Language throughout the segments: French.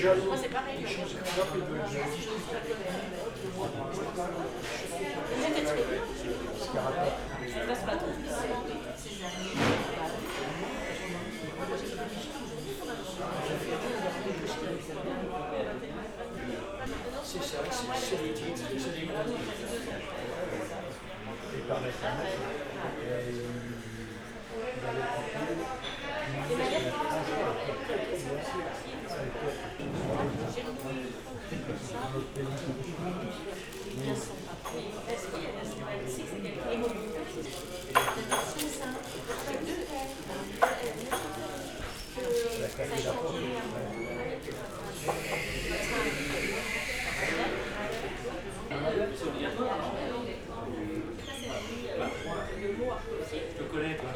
Fatigué Ça passe pas trop. C'est ça, c'est les titres, c'est les euh, Je connais, toi.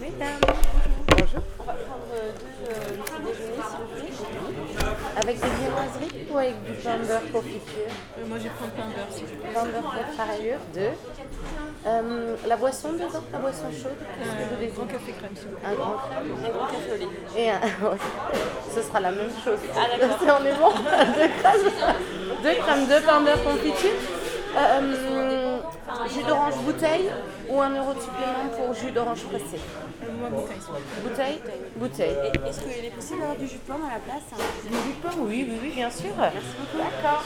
Mesdames, bonjour. On va prendre deux Avec des viennoiseries ou avec du pain beurre confiture Euh, Moi, je vais prendre plein d'heures, s'il vous plaît. Pain beurre par ailleurs, deux. Euh, la boisson dedans, la boisson chaude, qu'est-ce que vous voulez Grand café crème, s'il vous plaît. Un grand crème Un grand café au lait. et un... Ce sera la même chose. Ah d'accord. On est bon Deux crèmes, deux crèmes, deux pain beurre confiture. Euh, jus d'orange bouteille ou un euro de supplément pour jus d'orange pressé Euh, Moi, bouteille. Bouteille Bouteille. Est-ce qu'il est possible d'avoir du jus de pomme à la place hein? Du jus de pomme Oui, oui, oui, bien sûr. D'accord.